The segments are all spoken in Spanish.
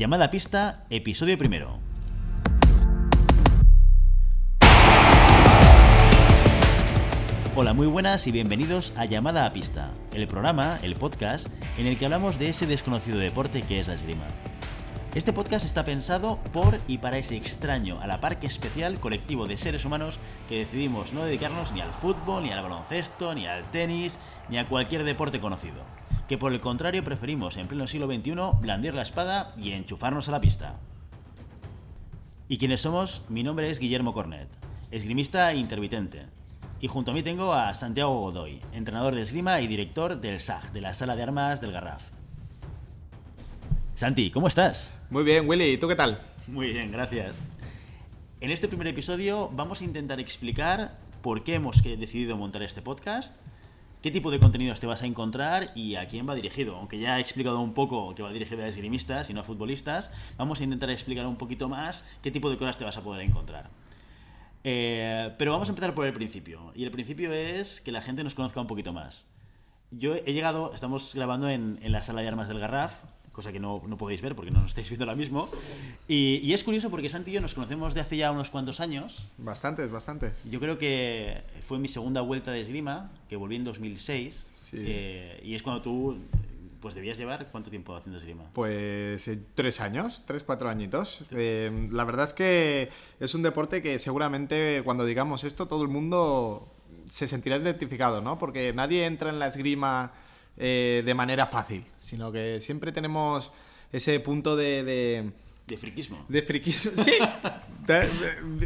Llamada a pista, episodio primero. Hola, muy buenas y bienvenidos a Llamada a Pista, el programa, el podcast, en el que hablamos de ese desconocido deporte que es la esgrima. Este podcast está pensado por y para ese extraño, a la par que especial colectivo de seres humanos que decidimos no dedicarnos ni al fútbol, ni al baloncesto, ni al tenis, ni a cualquier deporte conocido. Que por el contrario preferimos en pleno siglo XXI blandir la espada y enchufarnos a la pista. ¿Y quiénes somos? Mi nombre es Guillermo Cornet, esgrimista intermitente. Y junto a mí tengo a Santiago Godoy, entrenador de esgrima y director del SAG, de la Sala de Armas del Garraf. Santi, ¿cómo estás? Muy bien, Willy, ¿y tú qué tal? Muy bien, gracias. En este primer episodio vamos a intentar explicar por qué hemos decidido montar este podcast, qué tipo de contenidos te vas a encontrar y a quién va dirigido. Aunque ya he explicado un poco que va dirigido a esgrimistas y no a futbolistas, vamos a intentar explicar un poquito más qué tipo de cosas te vas a poder encontrar. Eh, pero vamos a empezar por el principio. Y el principio es que la gente nos conozca un poquito más. Yo he llegado, estamos grabando en, en la sala de armas del Garraf, cosa que no, no podéis ver porque no nos estáis viendo ahora mismo. Y, y es curioso porque Santi y yo nos conocemos de hace ya unos cuantos años. Bastantes, bastantes. Yo creo que fue mi segunda vuelta de esgrima, que volví en 2006. Sí. eh, y es cuando tú, pues debías llevar cuánto tiempo haciendo esgrima. Pues eh, tres años, tres, cuatro añitos. Eh, la verdad es que es un deporte que seguramente cuando digamos esto todo el mundo se sentirá identificado, ¿no? Porque nadie entra en la esgrima eh, de manera fácil, sino que siempre tenemos ese punto de... de De friquismo. de friquismo. Sí. Te-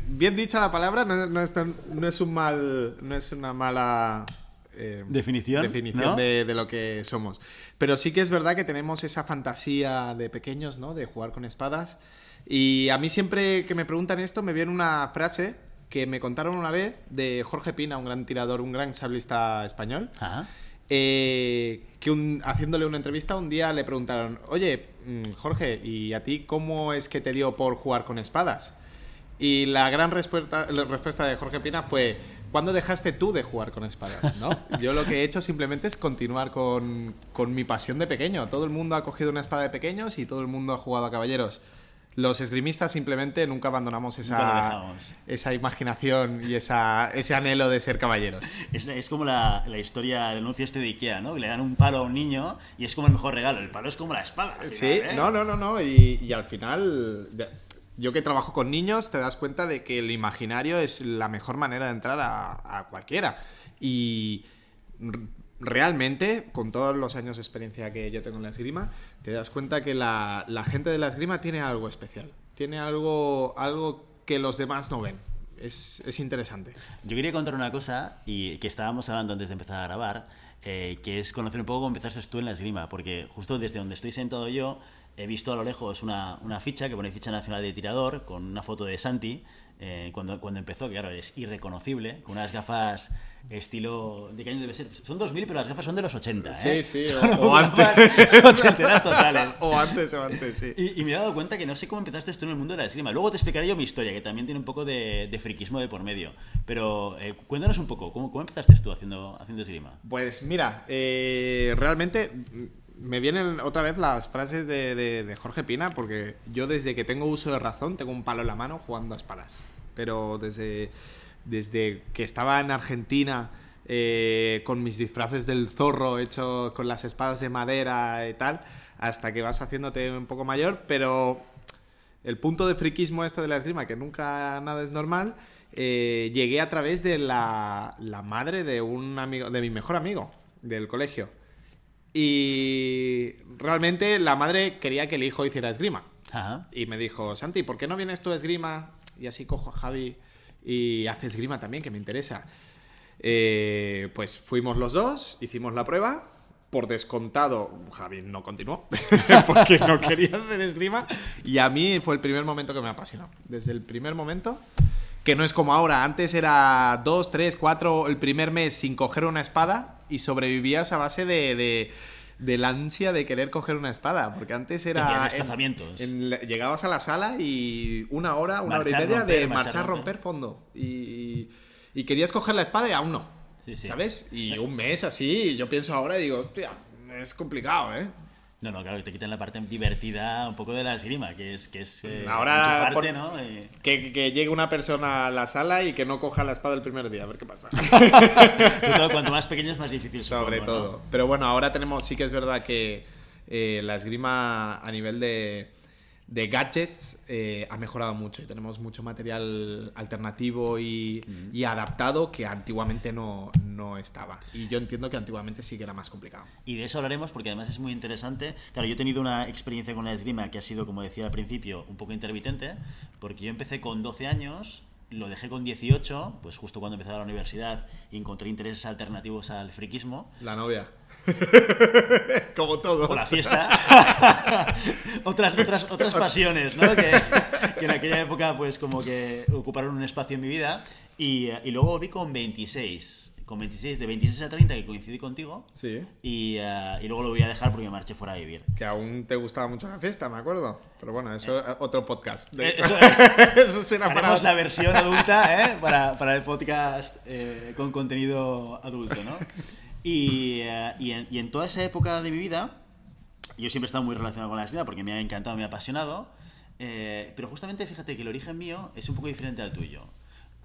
Bien dicha la palabra, no, no es, tan- no es un mal. No es una mala. eh, Definición, definición ¿no? de, de lo que somos. Pero sí que es verdad que tenemos esa fantasía de pequeños, ¿no? De jugar con espadas. Y a mí siempre que me preguntan esto me viene una frase que me contaron una vez de Jorge Pina, un gran tirador, un gran sablista español. Ajá. Eh, que un- haciéndole una entrevista un día le preguntaron, oye, mm, Jorge, ¿y a ti cómo es que te dio por jugar con espadas? Y la gran respuesta, la respuesta de Jorge Pina fue, ¿cuándo dejaste tú de jugar con espadas? ¿no? Yo lo que he hecho simplemente es continuar con, con mi pasión de pequeño. Todo el mundo ha cogido una espada de pequeños y todo el mundo ha jugado a caballeros. Los esgrimistas simplemente nunca abandonamos esa, esa imaginación y esa, ese anhelo de ser caballeros. Es, es como la, la historia, el anuncio este de Ikea, ¿no? Que le dan un palo a un niño y es como el mejor regalo. El palo es como la espada. Sí, ¿eh? no, no, no, no. Y, y al final, yo que trabajo con niños, te das cuenta de que el imaginario es la mejor manera de entrar a, a cualquiera. Y realmente, con todos los años de experiencia que yo tengo en la esgrima, te das cuenta que la, gente de la esgrima tiene algo especial. Tiene algo, algo que los demás no ven. Es, es interesante. Yo quería contar una cosa y que estábamos hablando antes de empezar a grabar, eh, que es conocer un poco cómo empezaste tú en la esgrima, porque justo desde donde estoy sentado yo he visto a lo lejos una, una ficha que pone ficha nacional de tirador con una foto de Santi eh, cuando, cuando empezó, que claro, es irreconocible, con unas gafas estilo... ¿De qué año debe ser? Son 2000, pero las gafas son de los 80, ¿eh? Sí, sí, o- Son o antes. totales. O antes, o antes, sí. Y, y me he dado cuenta que no sé cómo empezaste tú en el mundo de la esgrima. Luego te explicaré yo mi historia, que también tiene un poco de, de friquismo de por medio. Pero eh, cuéntanos un poco, ¿cómo, cómo empezaste tú haciendo, haciendo esgrima? Pues mira, eh, realmente me vienen otra vez las frases de, de- de Jorge Pina, porque yo desde que tengo uso de razón tengo un palo en la mano jugando a espadas. Pero desde, desde que estaba en Argentina eh, con mis disfraces del zorro hechos con las espadas de madera y tal, hasta que vas haciéndote un poco mayor, pero el punto de friquismo este de la esgrima, que nunca nada es normal, eh, llegué a través de la, la madre de un amigo, de mi mejor amigo del colegio. Y realmente la madre quería que el hijo hiciera esgrima. Ajá. Y me dijo, Santi, ¿por qué no vienes tú a esgrima? Y así cojo a Javi y hace esgrima también, que me interesa. Eh, pues fuimos los dos, hicimos la prueba. Por descontado, Javi no continuó porque no quería hacer esgrima. Y a mí fue el primer momento que me apasionó. Desde el primer momento, que no es como ahora. Antes era dos, tres, cuatro, el primer mes sin coger una espada y sobrevivías a base de, de, de la ansia de querer coger una espada. Porque antes era. En- desplazamientos. en la- llegabas a la sala y una hora, una Marchar, hora y media romper, de marchar, marchar, romper. romper fondo. Y, y querías coger la espada y aún no. Sí, sí. ¿Sabes? Y un mes así, yo pienso ahora y digo, hostia, es complicado, ¿eh? No, no, claro, que te quitan la parte divertida un poco de la esgrima, que es, que es eh, Ahora, enchufarte, por- ¿no? Eh, Que, que llegue una persona a la sala y que no coja la espada el primer día, a ver qué pasa. todo cuanto más pequeño es más difícil. Sobre supongo, ¿no? todo. Pero bueno, ahora tenemos, sí que es verdad que eh, la esgrima a nivel de, de gadgets eh, ha mejorado mucho y tenemos mucho material alternativo y, y adaptado que antiguamente no, no estaba. Y yo entiendo que antiguamente sí que era más complicado. Y de eso hablaremos porque además es muy interesante. Claro, yo he tenido una experiencia con la esgrima que ha sido, como decía al principio, un poco intermitente, porque yo empecé con 12 años, lo dejé con 18, pues justo cuando empecé la universidad y encontré intereses alternativos al friquismo. La novia. Como todos. o la fiesta. otras, otras, otras pasiones, ¿no? Que, que en aquella época, pues como que ocuparon un espacio en mi vida. Y, y luego volví con 26. Con 26, de 26 a 30, que coincidí contigo. Sí. Y, eh, y luego lo voy a dejar porque me marché fuera a vivir. Que aún te gustaba mucho la fiesta, me acuerdo. Pero bueno, eso eh, otro podcast. De Eh, eso eso será para la versión adulta ¿eh? para, para el podcast eh, con contenido adulto, ¿no? Y, eh, y, en, y en toda esa época de mi vida, yo siempre he estado muy relacionado con la esgrima porque me ha encantado, me ha apasionado. eh, pero justamente fíjate que el origen mío es un poco diferente al tuyo.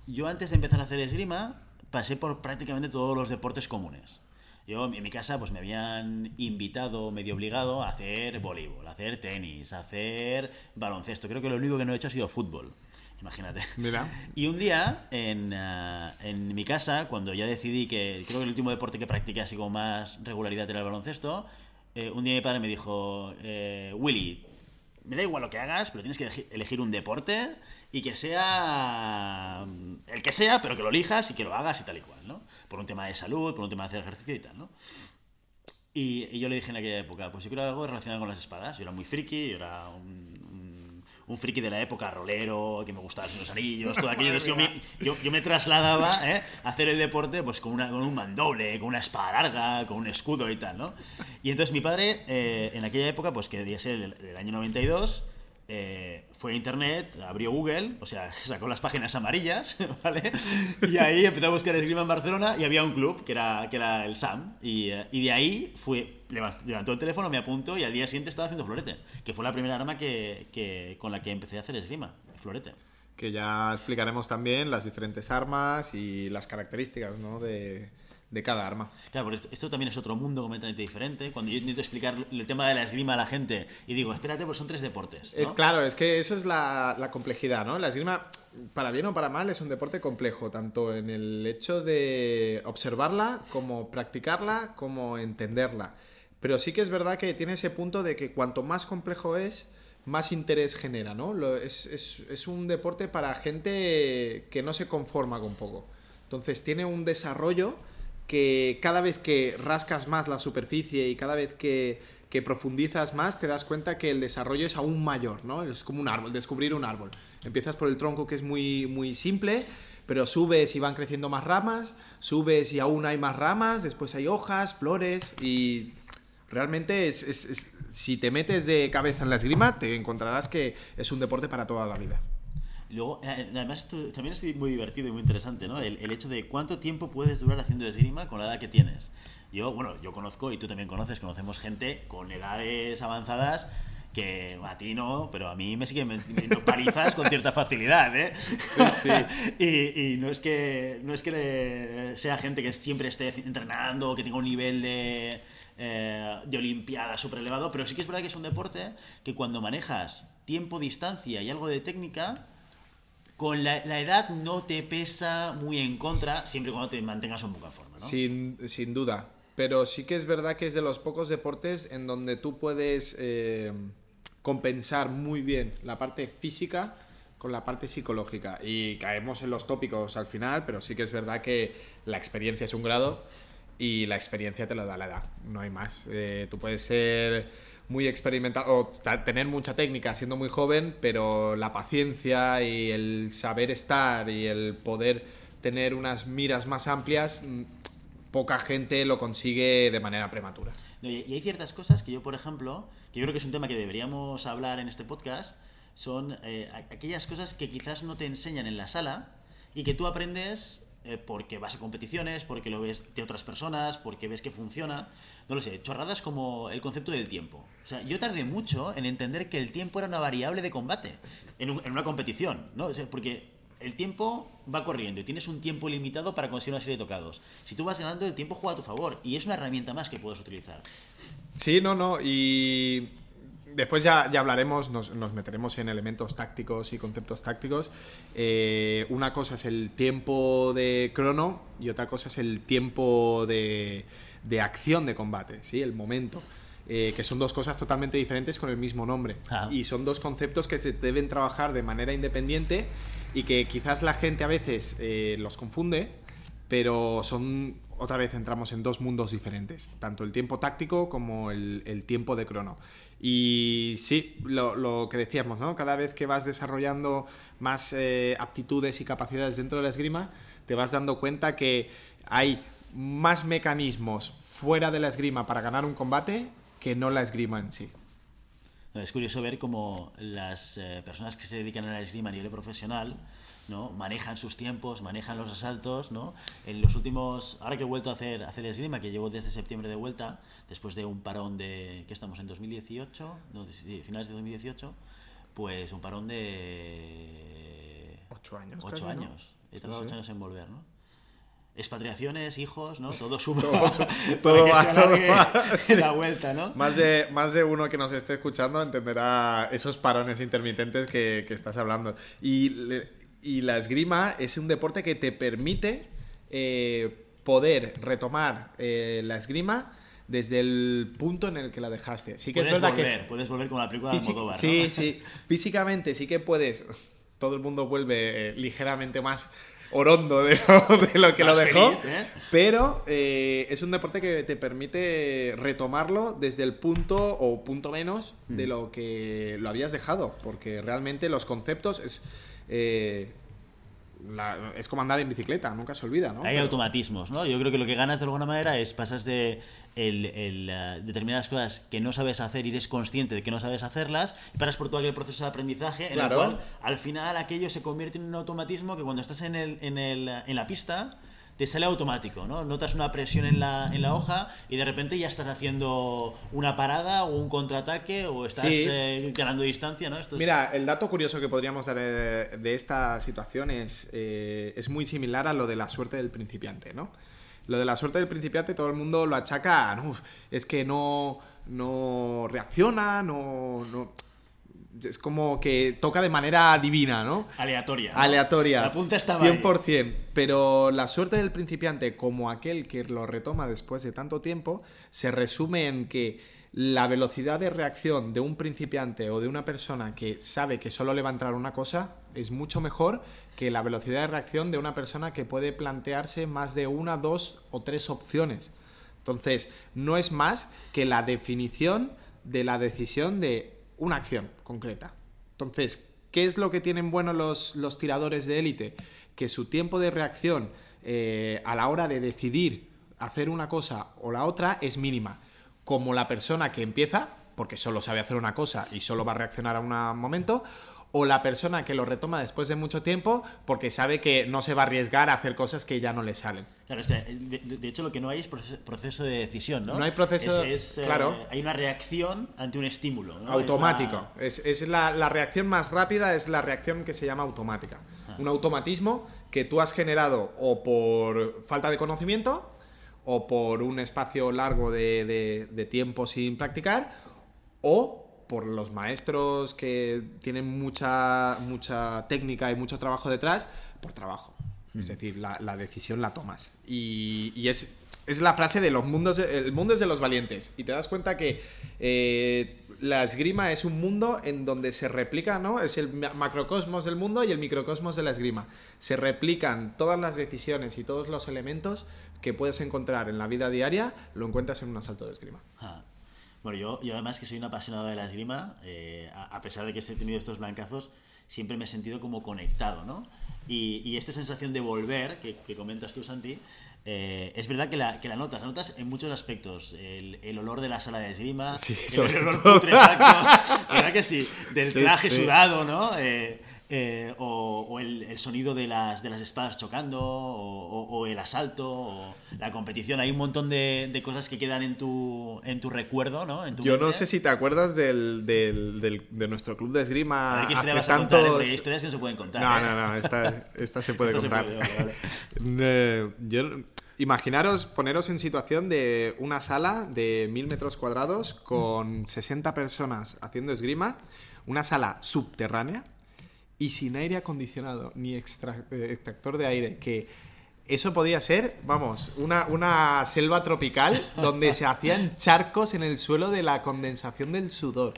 Yo antes de empezar a hacer esgrima pasé por prácticamente todos los deportes comunes. Yo en mi casa pues me habían invitado, medio obligado a hacer voleibol, a hacer tenis, a hacer baloncesto. Creo que lo único que no he hecho ha sido fútbol. Imagínate. Mira. Y un día, en, ah, en mi casa, cuando ya decidí que creo que el último deporte que practiqué así con más regularidad era el baloncesto, eh, un día mi padre me dijo, eh, Willy, me da igual lo que hagas, pero tienes que elegir un deporte y que sea mm, el que sea, pero que lo elijas y que lo hagas y tal y cual, ¿no? Por un tema de salud, por un tema de hacer ejercicio y tal, ¿no? Y, y yo le dije en aquella época, pues yo quiero algo relacionado con las espadas. Yo era muy friki, yo era un, un, un friki de la época, rolero, que me gustaban los anillos, todo aquello. Yo, me, yo, yo me trasladaba ¿eh? a hacer el deporte pues con, una, con un mandoble, con una espada larga, con un escudo y tal, ¿no? Y entonces mi padre, eh, en aquella época, pues que debía ser el, el año 92, eh, fue a internet, abrió Google, o sea, sacó las páginas amarillas, ¿vale? Y ahí empezó a buscar esgrima en Barcelona y había un club que era, que era el SAM. Y, eh, y de ahí fue, levan- levantó el teléfono, me apuntó y al día siguiente estaba haciendo florete, que fue la primera arma que, que- con la que empecé a hacer esgrima, florete. Que ya explicaremos también las diferentes armas y las características ¿no? de, de cada arma. Claro, pero esto, esto también es otro mundo completamente diferente. Cuando yo intento explicar el tema de la esgrima a la gente y digo, espérate, pues son tres deportes. ¿no? Es claro, es que eso es la, la complejidad, ¿no? La esgrima, para bien o para mal, es un deporte complejo, tanto en el hecho de observarla, como practicarla, como entenderla. Pero sí que es verdad que tiene ese punto de que cuanto más complejo es, más interés genera, ¿no? Lo- es, es- es un deporte para gente que no se conforma con poco. Entonces tiene un desarrollo que cada vez que rascas más la superficie y cada vez que, que profundizas más te das cuenta que el desarrollo es aún mayor, ¿no? Es como un árbol, descubrir un árbol. Empiezas por el tronco que es muy, muy simple, pero subes y van creciendo más ramas, subes y aún hay más ramas, después hay hojas, flores y realmente es, es- si te metes de cabeza en la esgrima te encontrarás que es un deporte para toda la vida. Y Luego, eh, además, esto también es muy divertido y muy interesante, ¿no? El, el hecho de cuánto tiempo puedes durar haciendo esgrima con la edad que tienes. Yo, bueno, yo conozco, y tú también conoces, conocemos gente con edades avanzadas que a ti no, pero a mí me siguen metiendo palizas con cierta facilidad, ¿eh? Sí, sí. y, y no es que no es que sea gente que siempre esté entrenando, que tenga un nivel de, eh, de olimpiada súper elevado, pero sí que es verdad que es un deporte que cuando manejas tiempo, distancia y algo de técnica, con la, edad no te pesa muy en contra, siempre y cuando te mantengas en forma, ¿no? Sin, sin duda. Pero sí que es verdad que es de los pocos deportes en donde tú puedes eh, compensar muy bien la parte física con la parte psicológica. Y caemos en los tópicos al final, pero sí que es verdad que la experiencia es un grado y la experiencia te lo da la edad, no hay más. Eh, tú puedes ser muy experimentado o tener mucha técnica siendo muy joven, pero la paciencia y el saber estar y el poder tener unas miras más amplias, mm, poca gente lo consigue de manera prematura. Y hay ciertas cosas que yo, por ejemplo, que yo creo que es un tema que deberíamos hablar en este podcast, son eh, aquellas cosas que quizás no te enseñan en la sala y que tú aprendes eh, porque vas a competiciones, porque lo ves de otras personas, porque ves que funciona. No lo sé, chorradas como el concepto del tiempo. O sea, yo tardé mucho en entender que el tiempo era una variable de combate en, un- en una competición, ¿no? Porque el tiempo va corriendo y tienes un tiempo limitado para conseguir una serie de tocados. Si tú vas ganando, el tiempo juega a tu favor y es una herramienta más que puedes utilizar. Sí, no, no. Y después ya, ya hablaremos, nos, nos meteremos en elementos tácticos y conceptos tácticos. Eh, una cosa es el tiempo de crono y otra cosa es el tiempo de, de acción de combate, ¿sí? El momento. Eh, que son dos cosas totalmente diferentes con el mismo nombre. Ah. Y son dos conceptos que se deben trabajar de manera independiente y que quizás la gente a veces eh, los confunde, pero son, otra vez entramos en dos mundos diferentes, tanto el tiempo táctico como el, tiempo de crono. Y sí, lo, que decíamos, ¿no? Cada vez que vas desarrollando más eh, aptitudes y capacidades dentro de la esgrima, te vas dando cuenta que hay más mecanismos fuera de la esgrima para ganar un combate que no la esgrima en sí. Es curioso ver cómo las eh, personas que se dedican a la esgrima a nivel profesional ¿no? manejan sus tiempos, manejan los asaltos. ¿no? En los últimos, ahora que he vuelto a hacer, a hacer esgrima, que llevo desde septiembre de vuelta, después de un parón de, que estamos en 2018, no, sí, finales de 2018, pues un parón de Ocho años. ocho casi, ¿no? años. He Sí, tardado sí. ocho años en volver, ¿no? Expatriaciones, hijos, ¿no? Todo suma. Todo todo va, todo va, sí. la vuelta, ¿no? Más de, más de uno que nos esté escuchando entenderá esos parones intermitentes que, que estás hablando. Y, le- y la esgrima es un deporte que te permite eh, poder retomar eh, la esgrima desde el punto en el que la dejaste. Sí que puedes es verdad volver, que puedes volver con la película de Almodóvar, ¿no? Sí, sí. Físicamente sí que puedes. Todo el mundo vuelve eh, ligeramente más orondo de lo, de lo que Más lo dejó. feliz, ¿eh? Pero eh, es un deporte que te permite retomarlo desde el punto o punto menos de Mm. lo que lo habías dejado. Porque realmente los conceptos es. Eh, la- es como andar en bicicleta, nunca se olvida, ¿no? Hay Pero- automatismos, ¿no? Yo creo que lo que ganas de alguna manera es pasas de el, el, eh, determinadas cosas que no sabes hacer y eres consciente de que no sabes hacerlas y paras por todo aquel proceso de aprendizaje en Claro. el cual al final aquello se convierte en un automatismo que cuando estás en, el, en, el, en la pista te sale automático, ¿no? Notas una presión en la, en la hoja y de repente ya estás haciendo una parada o un contraataque o estás Sí. eh, ganando distancia, ¿no? Esto es- Mira, el dato curioso que podríamos dar eh, de esta situación es, eh, es muy similar a lo de la suerte del principiante, ¿no? Lo de la suerte del principiante todo el mundo lo achaca, "No, es que no, no reacciona, no, no... Es como que toca de manera divina, ¿no? aleatoria. ¿no? Aleatoria. La punta estaba ahí. 100%. Pero la suerte del principiante, como aquel que lo retoma después de tanto tiempo, se resume en que la velocidad de reacción de un principiante o de una persona que sabe que solo le va a entrar una cosa es mucho mejor que la velocidad de reacción de una persona que puede plantearse más de una, dos o tres opciones. Entonces, no es más que la definición de la decisión de una acción concreta. Entonces, ¿qué es lo que tienen bueno los, los tiradores de élite? Que su tiempo de reacción eh, a la hora de decidir hacer una cosa o la otra es mínima. Como la persona que empieza, porque solo sabe hacer una cosa y solo va a reaccionar a un momento, o la persona que lo retoma después de mucho tiempo porque sabe que no se va a arriesgar a hacer cosas que ya no le salen. Claro, este, de, hecho lo que no hay es proceso, de decisión, ¿no? No hay proceso- Es- es, eh, claro. hay una reacción ante un estímulo. ¿no? Automático. Es la, la reacción más rápida, es la reacción que se llama automática. Un automatismo que tú has generado o por falta de conocimiento o por un espacio largo de, de- de tiempo sin practicar o por los maestros que tienen mucha, mucha técnica y mucho trabajo detrás, por trabajo. Es decir, la, la decisión la tomas. Y, y es, es la frase de los mundos, el mundo es de los valientes. Y te das cuenta que eh, la esgrima es un mundo en donde se replica, ¿no? Es el ma- macrocosmos del mundo y el microcosmos de la esgrima. Se replican todas las decisiones y todos los elementos que puedes encontrar en la vida diaria, lo encuentras en un asalto de esgrima. Ah. Bueno, yo, yo además que soy un apasionado de la esgrima, eh, a, a pesar de que he tenido estos blancazos, siempre me he sentido como conectado, ¿no? Y, y esta sensación de volver, que, que comentas tú, Santi, eh, es verdad que la, que la notas, la notas en muchos aspectos. El, el olor de la sala de esgrima, Sí, el olor putrefacto, ¿verdad que sí? Del Sí, traje sí. sudado, ¿no? Eh, eh, o, o el, el sonido de las, de las espadas chocando, o, el asalto, o la competición. Hay un montón de, de cosas que quedan en tu, en tu recuerdo, ¿no? En tu Yo no sé si te acuerdas del, del- del- de nuestro club de esgrima historia hace a contar, ¿eh? tantos... Hay historias que no se pueden contar. No, ¿eh? no, no, esta, esta se puede se contar. puede, vale, vale. Yo- imaginaros, poneros en situación de una sala de mil metros cuadrados con 60 personas haciendo esgrima, una sala subterránea y sin aire acondicionado ni extra- eh, extractor de aire, que eso podía ser, vamos, una, una selva tropical donde se hacían charcos en el suelo de la condensación del sudor.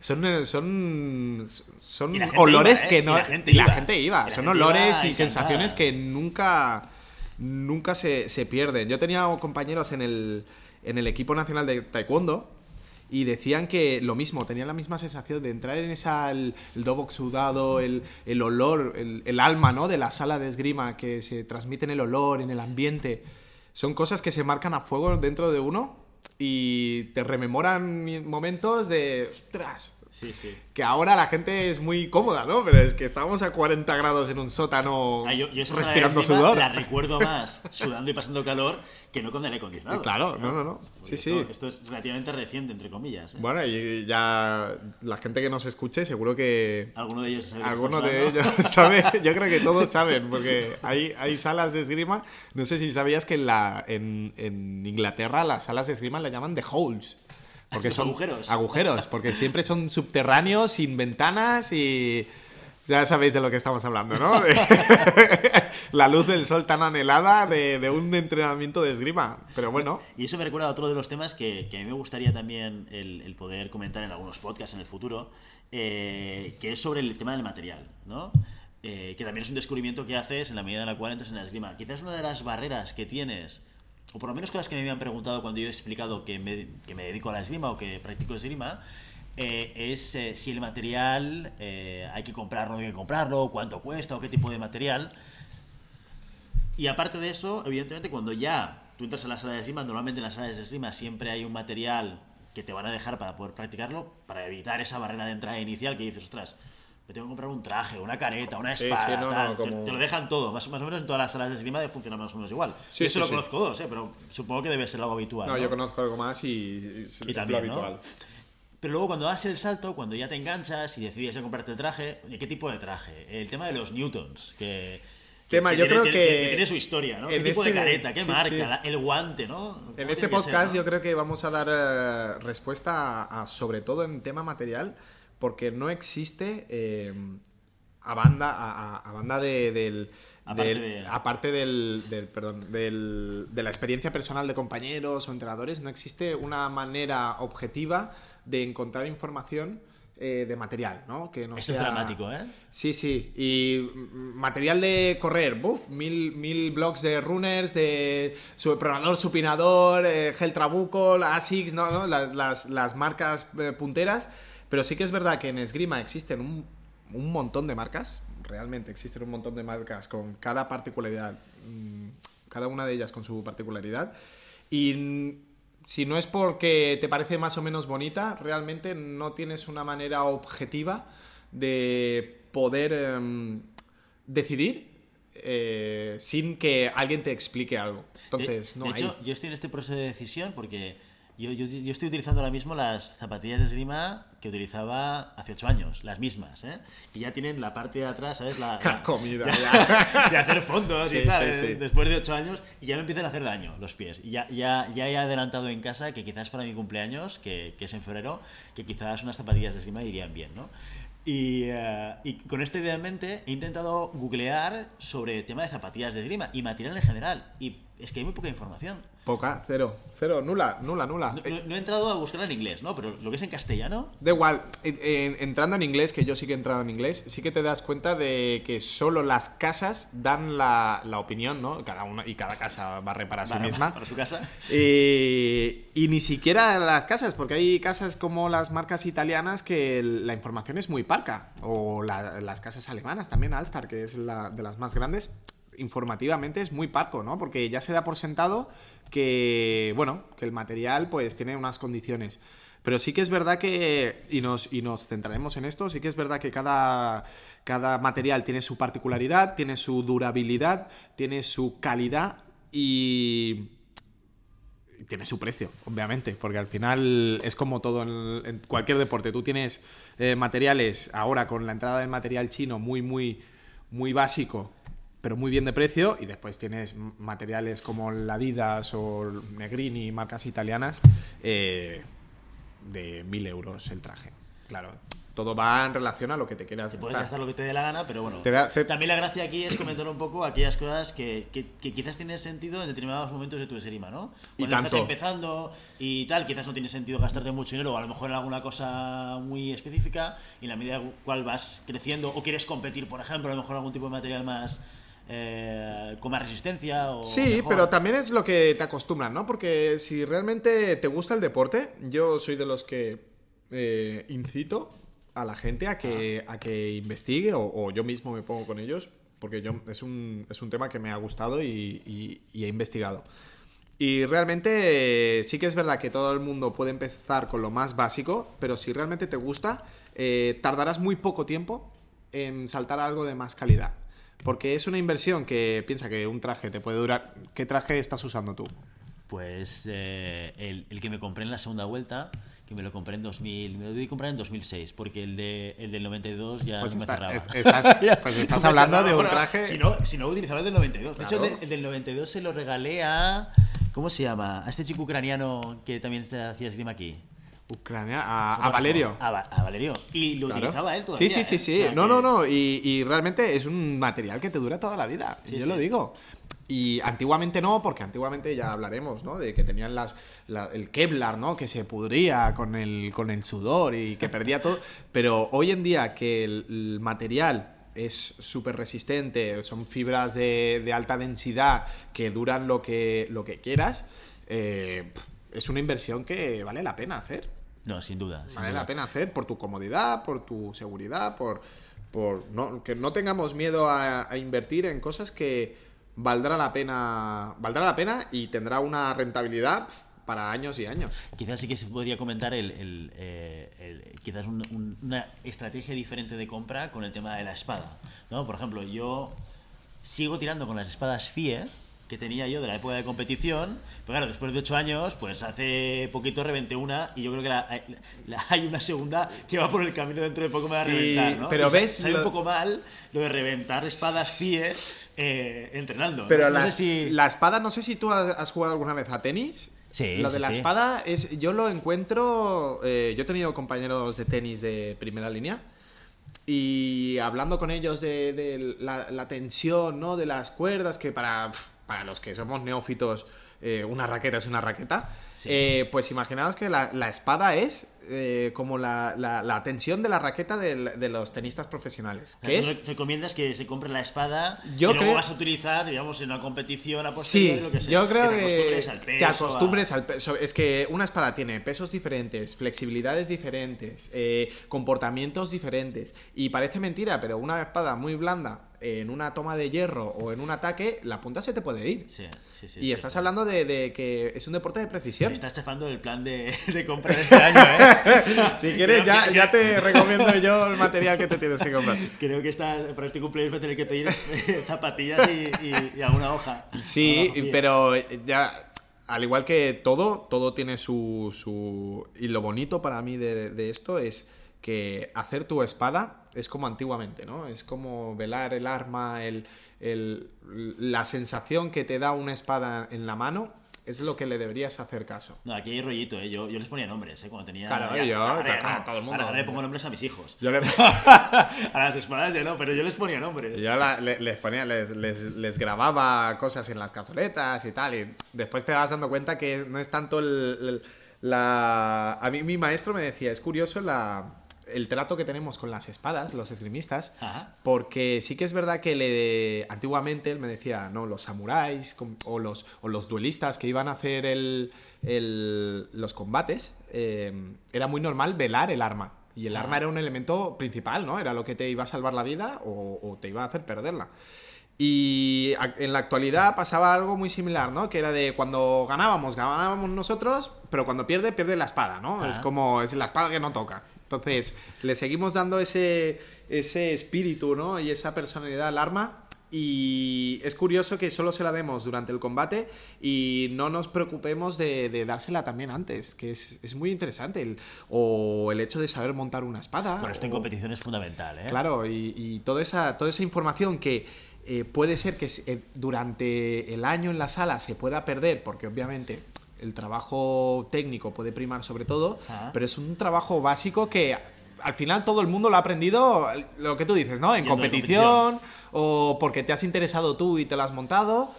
Son, son, son olores iba, ¿eh? que Y no. la gente y la gente iba. Son iba olores y sensaciones que nunca, nunca se, se pierden. Yo tenía compañeros en el, en el equipo nacional de taekwondo y decían que lo mismo, tenían la misma sensación de entrar en esa, el, el sudado, el, el olor, el, el alma ¿no? de la sala de esgrima, que se transmite en el olor, en el ambiente. Son cosas que se marcan a fuego dentro de uno y te rememoran momentos de... ¡Ostras! Sí, sí. Que ahora la gente es muy cómoda, ¿no? Pero es que estábamos a 40 grados en un sótano Ah, yo, yo esa sala de respirando sudor. La recuerdo más sudando y pasando calor que no con aire acondicionado. Claro, no, no, no. Porque Sí, esto, sí. Esto es relativamente reciente, entre comillas. ¿eh? Bueno, y ya la gente que nos escuche seguro que Alguno de ellos sabe alguno de ellos sabe, yo creo que todos saben, porque hay, hay salas de esgrima. No sé si sabías que en, la, en, en Inglaterra las salas de esgrima le llaman the holes. Porque son agujeros. agujeros, porque siempre son subterráneos, sin ventanas y ya sabéis de lo que estamos hablando, ¿no? la luz del sol tan anhelada de, de un entrenamiento de esgrima. Pero bueno, Y eso me recuerda a otro de los temas que, que a mí me gustaría también el, el poder comentar en algunos podcasts en el futuro, eh, que es sobre el tema del material, ¿no? Eh, que también es un descubrimiento que haces en la medida en la cual entras en la esgrima. Quizás una de las barreras que tienes, o por lo menos cosas que me habían preguntado cuando yo he explicado que me, que me dedico a la esgrima o que practico esgrima, eh, es eh, si el material eh, hay que comprarlo, hay que comprarlo, cuánto cuesta o qué tipo de material. Y aparte de eso, evidentemente, cuando ya tú entras a la sala de esgrima, normalmente en las salas de esgrima siempre hay un material que te van a dejar para poder practicarlo, para evitar esa barrera de entrada inicial que dices, ostras, me tengo que comprar un traje, una careta, una Sí, espada, sí, no, no, tal". Te- como- te, lo dejan todo, más, más o menos en todas las salas de esgrima de funcionar más o menos igual. Sí, yo eso sí, lo sí. conozco dos, ¿eh? pero supongo que debe ser algo habitual. no, ¿no? yo conozco algo más y, es, Y es también, lo ¿no? habitual. Pero luego cuando das el salto, cuando ya te enganchas y decides comprarte el traje, ¿qué tipo de traje? El tema de los newtons, que... que- Tema, que yo tiene- creo tiene- que tiene su historia, ¿no? ¿Qué tipo de este- careta? ¿Qué sí, marca? sí. la- el guante, ¿no? ¿Cómo En este que ser, podcast no? yo creo que vamos a dar eh, respuesta a, a, sobre todo en tema material, porque no existe eh, a banda, a, a- banda de, del, Aparte del- de- aparte del, del- perdón, del- de la experiencia personal de compañeros o entrenadores, no existe una manera objetiva de encontrar información eh, de material, ¿no? Que no Esto es dramático, ¿eh? Sí, sí. Y material de correr, buf, mil, mil blogs de runners, de supronador, supinador, eh, gel trabuco, ASICS, ¿no? ¿no? Las, las- las marcas eh, punteras. Pero sí que es verdad que en esgrima existen un, un montón de marcas. Realmente existen un montón de marcas con cada particularidad. mm, Cada una de ellas con su particularidad. Y si no es porque te parece más o menos bonita, realmente no tienes una manera objetiva de poder em, decidir eh, sin que alguien te explique algo. Entonces, de, no de hay. hecho, yo estoy en este proceso de decisión porque yo, yo- yo estoy utilizando ahora mismo las zapatillas de esgrima que utilizaba hace 8 años, las mismas, ¿eh? Y ya tienen la parte de atrás, ¿sabes? La, la- comida, ya, de hacer fondos Sí, y tal, sí, ¿eh? sí. después de 8 años, y ya me empiezan a hacer daño los pies. Y ya, ya, ya he adelantado en casa que quizás para mi cumpleaños, que, que es en febrero, que quizás unas zapatillas de esgrima irían bien, ¿no? Y, eh, y con esta idea en mente he intentado googlear sobre el tema de zapatillas de esgrima y material en general. Y es que hay muy poca información. Poca, cero, cero, nula, nula, nula. No, no- no he entrado a buscar en inglés, ¿no? Pero lo que es en castellano, Da igual, en- en- entrando en inglés, que yo sí que he entrado en inglés, sí que te das cuenta de que solo las casas dan la, la opinión, ¿no? Cada una, y cada casa barre para sí misma. para su casa. Eh, y ni siquiera las casas, porque hay casas como las marcas italianas que la información es muy parca. O la- las casas alemanas también, Alstar, que es la de las más grandes, informativamente es muy parco, ¿no? Porque ya se da por sentado que, bueno, que el material pues tiene unas condiciones. Pero sí que es verdad que, y nos, y nos centraremos en esto, sí que es verdad que cada, cada material tiene su particularidad, tiene su durabilidad, tiene su calidad y tiene su precio, obviamente, porque al final es como todo en, cualquier deporte. Tú tienes eh, materiales ahora con la entrada de material chino muy, muy, muy básico, pero muy bien de precio, y después tienes materiales como la Adidas o Negrini, marcas italianas, eh, de 1000 euros el traje. Claro, todo va en relación a lo que te quieras Puedes gastar lo que te dé la gana, pero bueno. También la gracia aquí es comentar un poco aquellas cosas que, que, quizás tienen sentido en determinados momentos de tu esgrima, ¿no? Cuando y tanto. estás empezando y tal, quizás no tiene sentido gastarte mucho dinero, o a lo mejor en alguna cosa muy específica, y en la medida en cual vas creciendo o quieres competir, por ejemplo, a lo mejor algún tipo de material más. Eh, con más resistencia o Sí, pero también es lo que te acostumbran, ¿no? Porque si realmente te gusta el deporte, yo soy de los que eh, incito a la gente a que, a que investigue o, yo mismo me pongo con ellos porque yo, es, un, es un tema que me ha gustado y, he investigado. Y realmente sí que es verdad que todo el mundo puede empezar con lo más básico, pero si realmente te gusta, eh, tardarás muy poco tiempo en saltar a algo de más calidad. Porque es una inversión que piensa que un traje te puede durar. ¿Qué traje estás usando tú? Pues eh, el, el, que me compré en la segunda vuelta que me lo compré en 2000, me lo debí comprar en 2006, porque el, de, el del 92 ya pues no me cerraba. estás, pues estás hablando de un traje... Si no, si no utilizaba el del 92. De hecho, el, del 92 se lo regalé a... ¿Cómo se llama? A este chico ucraniano que también hacía esgrima aquí. Ucrania, a, Valerio. A, Valerio. Y lo utilizaba él todavía. Sí, sí, sí, ¿eh? sí. no, no, no. Y, y, realmente es un material que te dura toda la vida. yo lo digo. Y antiguamente no, porque antiguamente ya hablaremos, ¿no? De que tenían las, el Kevlar, ¿no? Que se pudría con el, con el sudor y que perdía todo. Pero hoy en día que el, material es súper resistente, son fibras de, alta densidad que duran lo que, lo que quieras, eh, es una inversión que vale la pena hacer. No, sin duda. vale la pena hacer por tu comodidad, por tu seguridad, por, por no, que no tengamos miedo a invertir en cosas que valdrá la pena, valdrá la pena y tendrá una rentabilidad para años y años. Quizás sí que se podría comentar el, eh, quizás una estrategia diferente de compra con el tema de la espada. ¿no? Por ejemplo, yo sigo tirando con las espadas FIE que tenía yo de la época de competición, pero claro, después de ocho años, pues hace poquito reventé una y yo creo que hay una segunda que va por el camino dentro de poco me va a reventar, ¿no? Pero ves... Sale un poco mal lo de reventar espadas FIE eh, entrenando. Pero la, espada, no sé si tú has, jugado alguna vez a tenis. Sí, lo de la espada es, yo lo encuentro, eh, yo he tenido compañeros de tenis de primera línea y hablando con ellos de, la, tensión, ¿no? De las cuerdas, que para, para los que somos neófitos, eh, una raqueta es una raqueta, pues imaginaos que la, la espada es eh, como la, la, tensión de la raqueta de, los tenistas profesionales. ¿Qué es? recomiendas que se compre la espada yo que luego vas a utilizar, digamos, en una competición a posteriori, sí, lo que sea. Yo creo que te acostumbres al peso. Te acostumbres al peso. Es que una espada tiene pesos diferentes, flexibilidades diferentes, eh, comportamientos diferentes. Y parece mentira, pero una espada muy blanda en una toma de hierro o en un ataque, la punta se te puede ir. Sí, sí, sí. Y estás hablando de, que es un deporte de precisión. Estás chafando el plan de, de comprar este año, ¿eh? si quieres, ya, ya te recomiendo yo el material que te tienes que comprar. Creo que está, para este cumpleaños voy a tener que pedir zapatillas y, alguna hoja. Sí, pero ya al igual que todo, todo tiene su, su... Y lo bonito para mí de, de, esto es que hacer tu espada es como antiguamente, ¿no? Es como velar el arma, el, el, la sensación que te da una espada en la mano es lo que le deberías hacer caso. No, aquí hay rollito, ¿eh? Yo, yo les ponía nombres, ¿eh? Cuando tenía... Claro, yo, ahora, todo el mundo. Ahora, le pongo nombres a mis hijos. Yo le... a las espadas ya no, pero yo les ponía nombres. Yo les ponía, les, les, les, grababa cosas en las cazoletas y tal, y después te vas dando cuenta que no es tanto el la... A mí mi maestro me decía, es curioso la el trato que tenemos con las espadas, los esgrimistas, porque sí que es verdad que le, antiguamente él me decía, no, los samuráis o los, o los duelistas que iban a hacer el, los combates, eh, era muy normal velar el arma. Y el arma era un elemento principal, ¿no? Era lo que te iba a salvar la vida o, te iba a hacer perderla. Y en la actualidad pasaba algo muy similar, ¿no? Que era de cuando ganábamos, ganábamos nosotros, pero cuando pierde, pierde la espada, ¿no? Es como, es la espada que no toca. Entonces, le seguimos dando ese, ese espíritu, ¿no? Y esa personalidad al arma. Y es curioso que solo se la demos durante el combate y no nos preocupemos de, dársela también antes, que es, muy interesante. El, o el hecho de saber montar una espada. Bueno, esto en competición es fundamental, ¿eh? Claro, y, toda, esa, toda esa información que eh, puede ser que eh, durante el año en la sala se pueda perder, porque obviamente el trabajo técnico puede primar sobre todo, pero es un trabajo básico que al final todo el mundo lo ha aprendido, lo que tú dices, ¿no? En competición, o porque te has interesado tú y te lo has montado.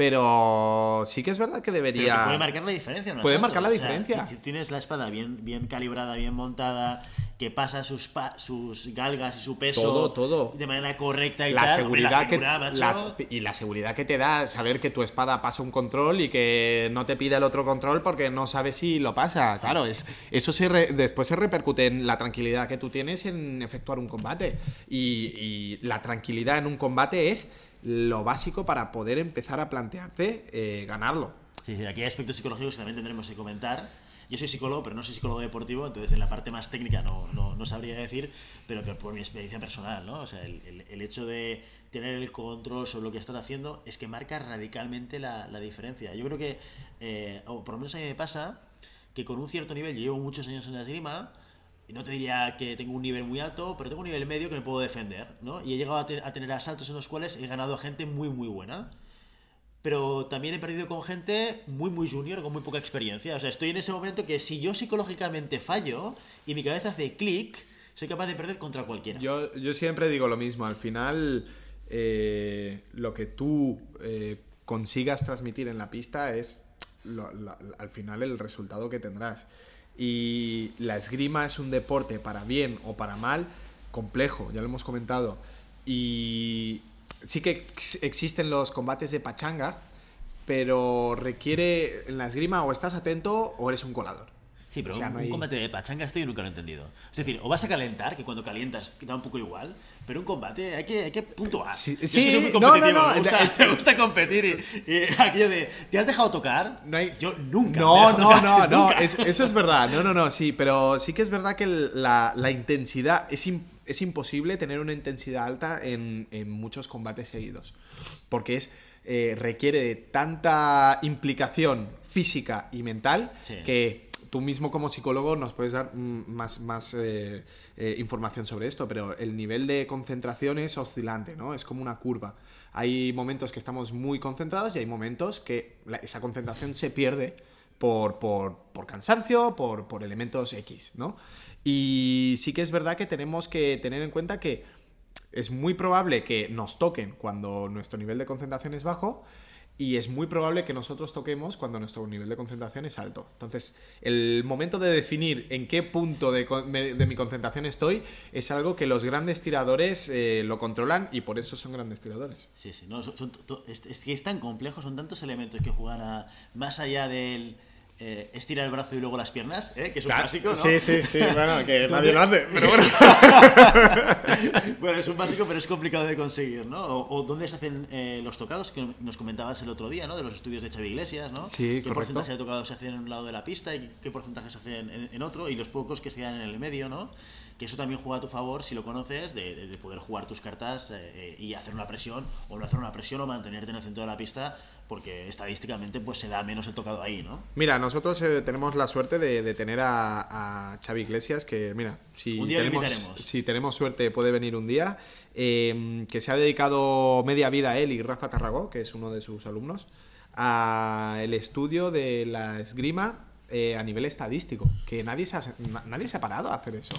Pero sí que es verdad que debería. puede marcar la diferencia, ¿no? Puede marcar la diferencia. Si, tienes la espada bien, bien calibrada, bien montada, que pasa sus, sus galgas y su peso todo, de manera correcta y la seguridad que y la seguridad que te da saber que tu espada pasa un control y que no te pide el otro control porque no sabes si lo pasa claro es eso se después se repercute en la tranquilidad que tú tienes en efectuar un combate y, la tranquilidad en un combate es lo básico para poder empezar a plantearte eh, ganarlo sí, sí, aquí hay aspectos psicológicos que también tendremos que comentar yo soy psicólogo, pero no soy psicólogo deportivo, entonces en la parte más técnica no, no, no sabría decir, pero que por mi experiencia personal, ¿no? O sea, el, el, hecho de tener el control sobre lo que estás haciendo es que marca radicalmente la, la diferencia. Yo creo que, eh, o por lo menos a mí me pasa, que con un cierto nivel, yo llevo muchos años en la esgrima, no te diría que tengo un nivel muy alto, pero tengo un nivel medio que me puedo defender, ¿no? Y he llegado a, tener asaltos en los cuales he ganado gente muy, muy buena pero también he perdido con gente muy, muy junior, con muy poca experiencia. O sea, estoy en ese momento que si yo psicológicamente fallo y mi cabeza hace clic, soy capaz de perder contra cualquiera. Yo, yo siempre digo lo mismo, al final eh, lo que tú eh, consigas transmitir en la pista es al final el resultado que tendrás. Y la esgrima es un deporte para bien o para mal complejo, ya lo hemos comentado. Y, sí que existen los combates de pachanga, pero requiere en la esgrima o estás atento o eres un colador. Sí, pero un, combate de pachanga esto yo nunca lo he entendido. Es decir, o vas a calentar, que cuando calientas da un poco igual, pero un combate hay que, hay que puntuar. Sí, sí muy no, no, no, me, gusta, competir y, aquello de, ¿te has dejado tocar? No hay... Yo nunca. No, no, no, no, eso es verdad. No, no, no, sí, pero sí que es verdad que la, la intensidad es importante es imposible tener una intensidad alta en, muchos combates seguidos. Porque es, eh, requiere de tanta implicación física y mental que tú mismo como psicólogo nos puedes dar mm, más, eh, eh, información sobre esto, pero el nivel de concentración es oscilante, ¿no? Es como una curva. Hay momentos que estamos muy concentrados y hay momentos que esa concentración se pierde por, por, por cansancio, por, por, elementos X, ¿no? Y sí que es verdad que tenemos que tener en cuenta que es muy probable que nos toquen cuando nuestro nivel de concentración es bajo y es muy probable que nosotros toquemos cuando nuestro nivel de concentración es alto. Entonces, el momento de definir en qué punto de, mi concentración estoy es algo que los grandes tiradores eh, lo controlan y por eso son grandes tiradores. Sí, sí, es, que es tan complejo, son tantos elementos que juegan a, más allá del eh, estira el brazo y luego las piernas, ¿eh? que es un básico, ¿no? Sí, sí, sí, bueno, que nadie lo hace, pero bueno. bueno, es un básico, pero es complicado de conseguir, ¿no? O, dónde se hacen eh, los tocados, que nos comentabas el otro día, ¿no? De los estudios de Xavi Iglesias, ¿no? Sí, ¿Qué porcentaje de tocados se hacen en un lado de la pista y qué porcentaje se hacen en, otro? Y los pocos que se dan en el medio, ¿no? Que eso también juega a tu favor, si lo conoces, de, poder jugar tus cartas y hacer una presión, o no hacer una presión, o mantenerte en el centro de la pista porque estadísticamente pues se da menos el tocado ahí, ¿no? Mira, nosotros eh, tenemos la suerte de, tener a, Xavi Iglesias, que mira, si, tenemos, si tenemos suerte puede venir un día, em, que se ha dedicado media vida él y Rafa Tarragó, que es uno de sus alumnos, al estudio de la esgrima eh, a nivel estadístico, que nadie se, ha, nadie se ha parado a hacer eso.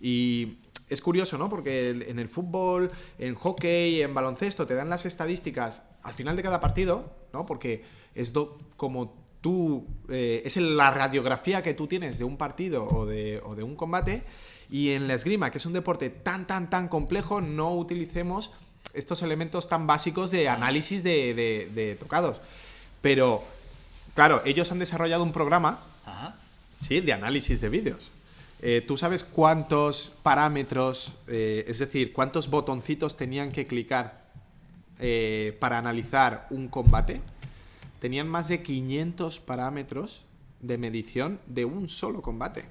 Y es curioso, ¿no? Porque en el fútbol, en hockey, en baloncesto, te dan las estadísticas al final de cada partido, ¿no? Porque es como tú, eh, es la radiografía que tú tienes de un partido o de, un combate. Y en la esgrima, que es un deporte tan, tan, tan complejo, no utilicemos estos elementos tan básicos de análisis de, tocados. Pero, claro, ellos han desarrollado un programa, sí, de análisis de vídeos. Eh, ¿Tú sabes cuántos parámetros, eh, es decir, cuántos botoncitos tenían que clicar eh, para analizar un combate, tenían más de 500 parámetros de medición de un solo combate.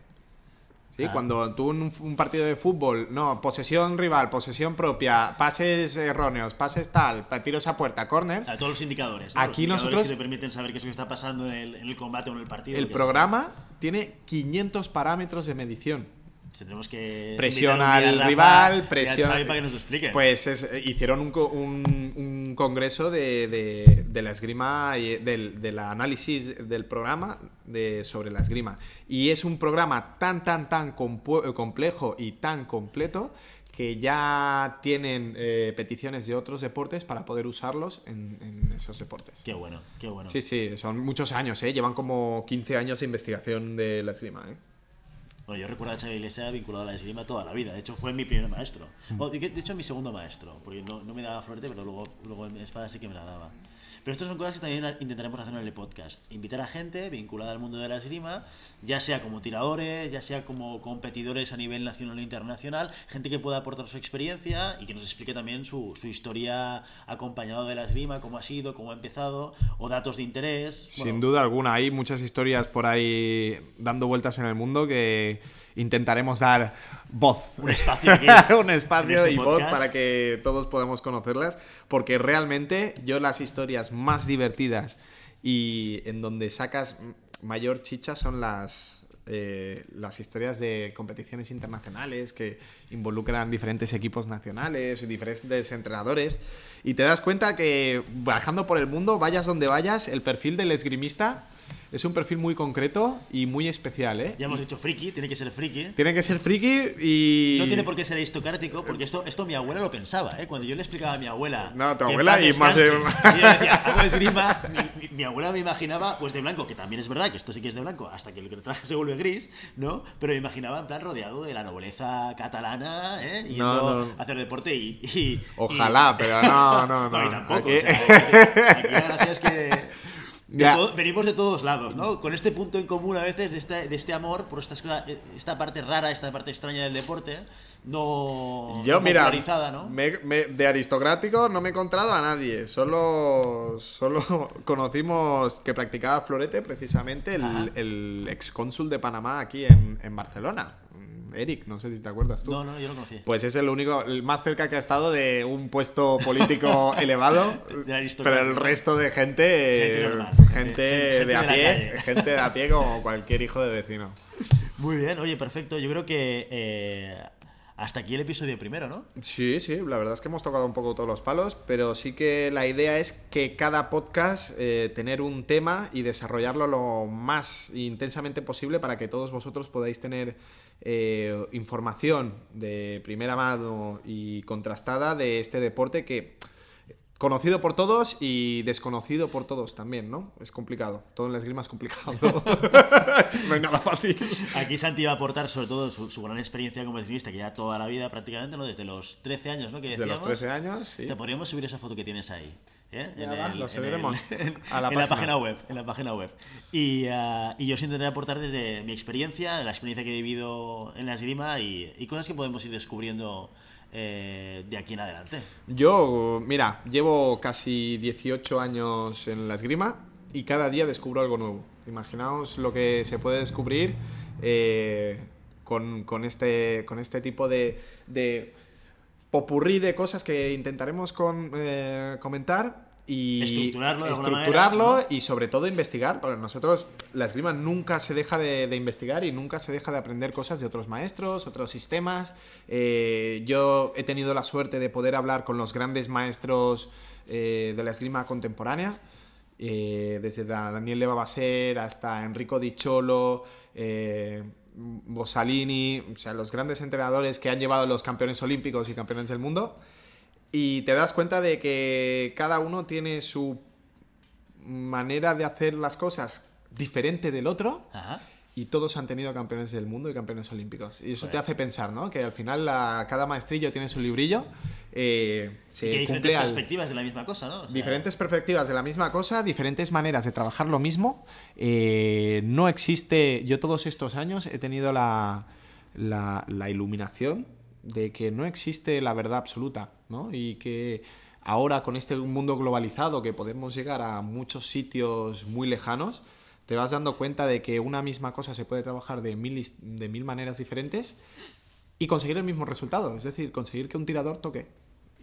¿Sí? Ah. Cuando tú un, un partido de fútbol, no, posesión rival, posesión propia, pases erróneos, pases tal, tiros a puerta, corners, A todos los indicadores. ¿no? Aquí los indicadores nosotros- que te permiten saber qué es lo que está pasando en el, en el combate o en el partido. el programa tiene 500 parámetros de medición. Sea. Tendremos que. Presión invitar un día a al rival, y a presión. Xavi para que nos lo expliquen. Pues es- eh, hicieron un, un- un congreso de, de- de la esgrima, y del, del análisis del programa de, sobre la esgrima. Y es un programa tan, tan, tan compu- complejo y tan completo que ya tienen eh, peticiones de otros deportes para poder usarlos en, en esos deportes. Qué bueno, qué bueno. Sí, sí, son muchos años, ¿eh? Llevan como 15 años de investigación de la esgrima, ¿eh? Bueno, yo recuerdo a Xavi Iglesias vinculado a la esgrima toda la vida. De hecho, fue mi primer maestro. O, de, de hecho, mi segundo maestro. Porque no, no me daba florete, pero luego, luego en espada sí que me la daba. Pero estas son cosas que también intentaremos hacer en el podcast. Invitar a gente vinculada al mundo de la esgrima, ya sea como tiradores, ya sea como competidores a nivel nacional e internacional, gente que pueda aportar su experiencia y que nos explique también su, su historia acompañado de la esgrima, cómo ha sido, cómo ha empezado, o datos de interés. Sin Bueno, duda alguna, hay muchas historias por ahí dando vueltas en el mundo que intentaremos dar voz. Un espacio aquí, Un espacio este y voz para que todos podamos conocerlas, porque realmente yo las historias más divertidas y en donde sacas mayor chicha son las, eh, las historias de competiciones internacionales que involucran diferentes equipos nacionales y diferentes entrenadores. Y te das cuenta que bajando por el mundo, vayas donde vayas, el perfil del esgrimista es un perfil muy concreto y muy especial, ¿eh? ya hemos dicho friki, tiene que ser friki. Tiene que ser friki y... No tiene por qué ser aristocrático, porque esto, esto mi abuela lo pensaba, ¿eh? Cuando yo le explicaba a mi abuela. No, tu abuela y más y yo decía, hago esgrima, mi, mi- mi abuela me imaginaba, pues de blanco, que también es verdad que esto sí que es de blanco, hasta que el traje se vuelve gris, ¿no? Pero me imaginaba en plan rodeado de la nobleza catalana, ¿eh? Yendo No, no. a hacer deporte y. y- Ojalá, y- pero no, no, no. y tampoco. Aquí- o sea, aquí la gracia es que. De todo- venimos de todos lados, ¿no? Con este punto en común a veces de este, de este amor por estas cosas- esta parte rara, esta parte extraña del deporte, no, Yo, no mira, ¿no? me- me- de aristocrático no me he encontrado a nadie. Solo, solo conocimos que practicaba florete precisamente el, el ex cónsul de Panamá aquí en, en Barcelona. Eric, no sé si te acuerdas tú. No, no, yo no conocí. Pues es el único, el más cerca que ha estado de un puesto político elevado. Pero el resto de gente, Gente normal, gente, gente- gente de a pie, gente de a pie como cualquier hijo de vecino. Muy bien, oye, perfecto. Yo creo que eh, hasta aquí el episodio primero, ¿no? Sí, sí, la verdad es que hemos tocado un poco todos los palos, pero sí que la idea es que cada podcast eh, tener un tema y desarrollarlo lo más intensamente posible para que todos vosotros podáis tener eh, información de primera mano y contrastada de este deporte que conocido por todos y desconocido por todos también, ¿no? Es complicado, todo en la esgrima es complicado. no hay nada fácil. Aquí Santi va a aportar sobre todo su, su gran experiencia como esgrimista, que ya toda la vida prácticamente, ¿no? Desde los 13 años, ¿no? Que Desde los decíamos. 13 años, sí. Te podríamos subir esa foto que tienes ahí. ¿Eh? Lo subiremos en, a la en la página. web. En la página web. Y, ah, y yo os intentaré aportar desde mi experiencia, la experiencia que he vivido en la esgrima y, y cosas que podemos ir descubriendo eh, de aquí en adelante. Yo, mira, llevo casi 18 años en la esgrima y cada día descubro algo nuevo. Imaginaos lo que se puede descubrir eh, con, con este, con este tipo de, de popurrí de cosas que intentaremos con- eh, comentar y Estructurarlo de estructurarlo manera, y sobre todo investigar. Para nosotros la esgrima nunca se deja de, de investigar y nunca se deja de aprender cosas de otros maestros, otros sistemas. Eh, yo he tenido la suerte de poder hablar con los grandes maestros eh, de la esgrima contemporánea. eh, desde Daniel Levabaser hasta Enrico Di Cholo, Bossalini, o sea, los grandes entrenadores que han llevado los campeones olímpicos y campeones del mundo. Y te das cuenta de que cada uno tiene su manera de hacer las cosas diferente del otro Ajá. Y todos han tenido campeones del mundo y campeones olímpicos. Y eso te Joder. hace pensar, ¿no? Que al final la- cada maestrillo tiene su librillo. eh, Y se que hay diferentes al- perspectivas de la misma cosa, ¿no? O sea, Diferentes perspectivas de la misma cosa, diferentes maneras de trabajar lo mismo. Eh, no existe, yo todos estos años he tenido la, la, la iluminación de que no existe la verdad absoluta, ¿no? Y que ahora con este mundo globalizado que podemos llegar a muchos sitios muy lejanos, te vas dando cuenta de que una misma cosa se puede trabajar de mil, de mil maneras diferentes y conseguir el mismo resultado, es decir, conseguir que un tirador toque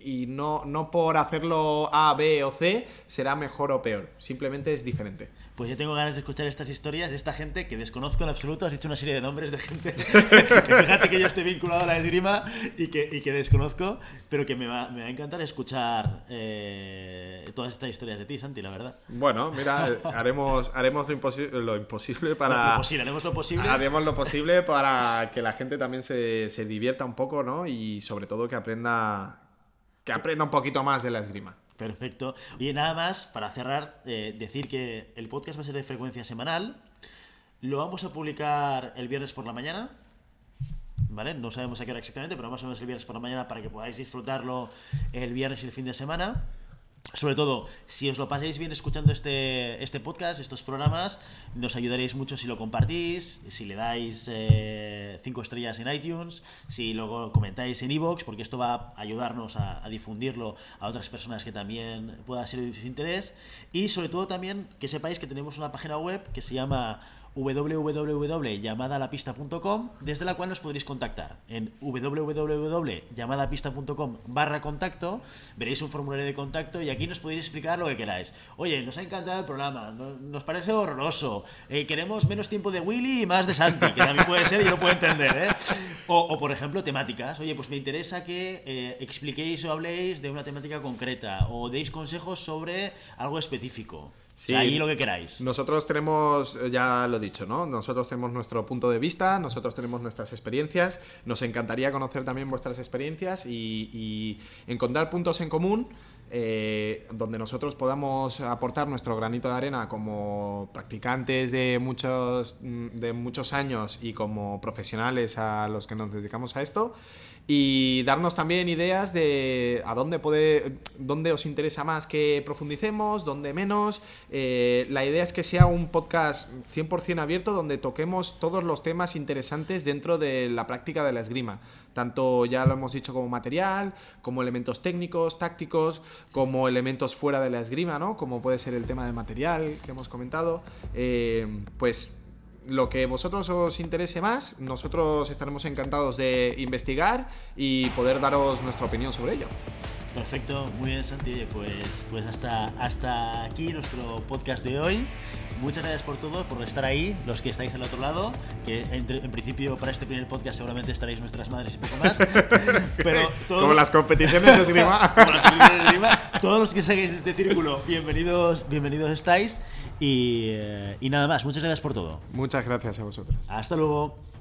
y no, no por hacerlo A, B o C será mejor o peor, simplemente es diferente. Pues yo tengo ganas de escuchar estas historias de esta gente que desconozco en absoluto. Has dicho una serie de nombres de gente que fíjate que yo estoy vinculado a la esgrima y que, y que desconozco, pero que me va, me va a encantar escuchar eh, todas estas historias de ti, Santi, la verdad. Bueno, mira, haremos, haremos lo, imposible, lo imposible para... Lo posible, haremos lo posible. Haremos lo posible para que la gente también se, se divierta un poco, ¿no? Y sobre todo que aprenda que aprenda un poquito más de la esgrima. Perfecto. Oye, nada más, para cerrar, eh, decir que el podcast va a ser de frecuencia semanal. Lo vamos a publicar el viernes por la mañana. ¿Vale? No sabemos a qué hora exactamente, pero más o menos el viernes por la mañana para que podáis disfrutarlo el viernes y el fin de semana. Sobre todo, si os lo pasáis bien escuchando este, este podcast, estos programas, nos ayudaréis mucho si lo compartís, si le dais 5 eh, estrellas en iTunes, si luego comentáis en iVoox, porque esto va a ayudarnos a, a, difundirlo a otras personas que también pueda ser de su interés. Y sobre todo también que sepáis que tenemos una página web que se llama www.llamadalapista.com, desde la cual nos podréis contactar. En www.llamadapista.com barra contacto, veréis un formulario de contacto y aquí nos podéis explicar lo que queráis. Oye, nos ha encantado el programa, nos parece horroroso, eh, queremos menos tiempo de Willy y más de Santi, que también puede ser y lo puedo entender, ¿eh? o, por ejemplo, temáticas. Oye, pues me interesa que eh, expliquéis o habléis de una temática concreta o deis consejos sobre algo específico. Sí, ahí lo que queráis. Nosotros tenemos, eh, ya lo he dicho, ¿no? Nosotros tenemos nuestro punto de vista, nosotros tenemos nuestras experiencias. Nos encantaría conocer también vuestras experiencias y, encontrar puntos en común eh, donde nosotros podamos aportar nuestro granito de arena como practicantes de muchos, de muchos años y como profesionales a los que nos dedicamos a esto y darnos también ideas de a dónde, puede, dónde os interesa más que profundicemos, dónde menos. Eh, la idea es que sea un podcast 100% abierto donde toquemos todos los temas interesantes dentro de la práctica de la esgrima. Tanto ya lo hemos dicho como material, como elementos técnicos, tácticos, como elementos fuera de la esgrima, ¿no? Como puede ser el tema de material que hemos comentado. Eh, pues lo que vosotros os interese más, nosotros estaremos encantados de investigar y poder daros nuestra opinión sobre ello. Perfecto, muy bien Santi, pues, pues hasta, hasta aquí nuestro podcast de hoy. Muchas gracias por todo, por estar ahí, los que estáis al otro lado, que en, principio para este primer podcast seguramente estaréis nuestras madres y poco más. Pero Como las competiciones de esgrima. Todos los que seguís este círculo, bienvenidos, bienvenidos estáis. Y, eh, y nada más, muchas gracias por todo. Muchas gracias a vosotros. Hasta luego.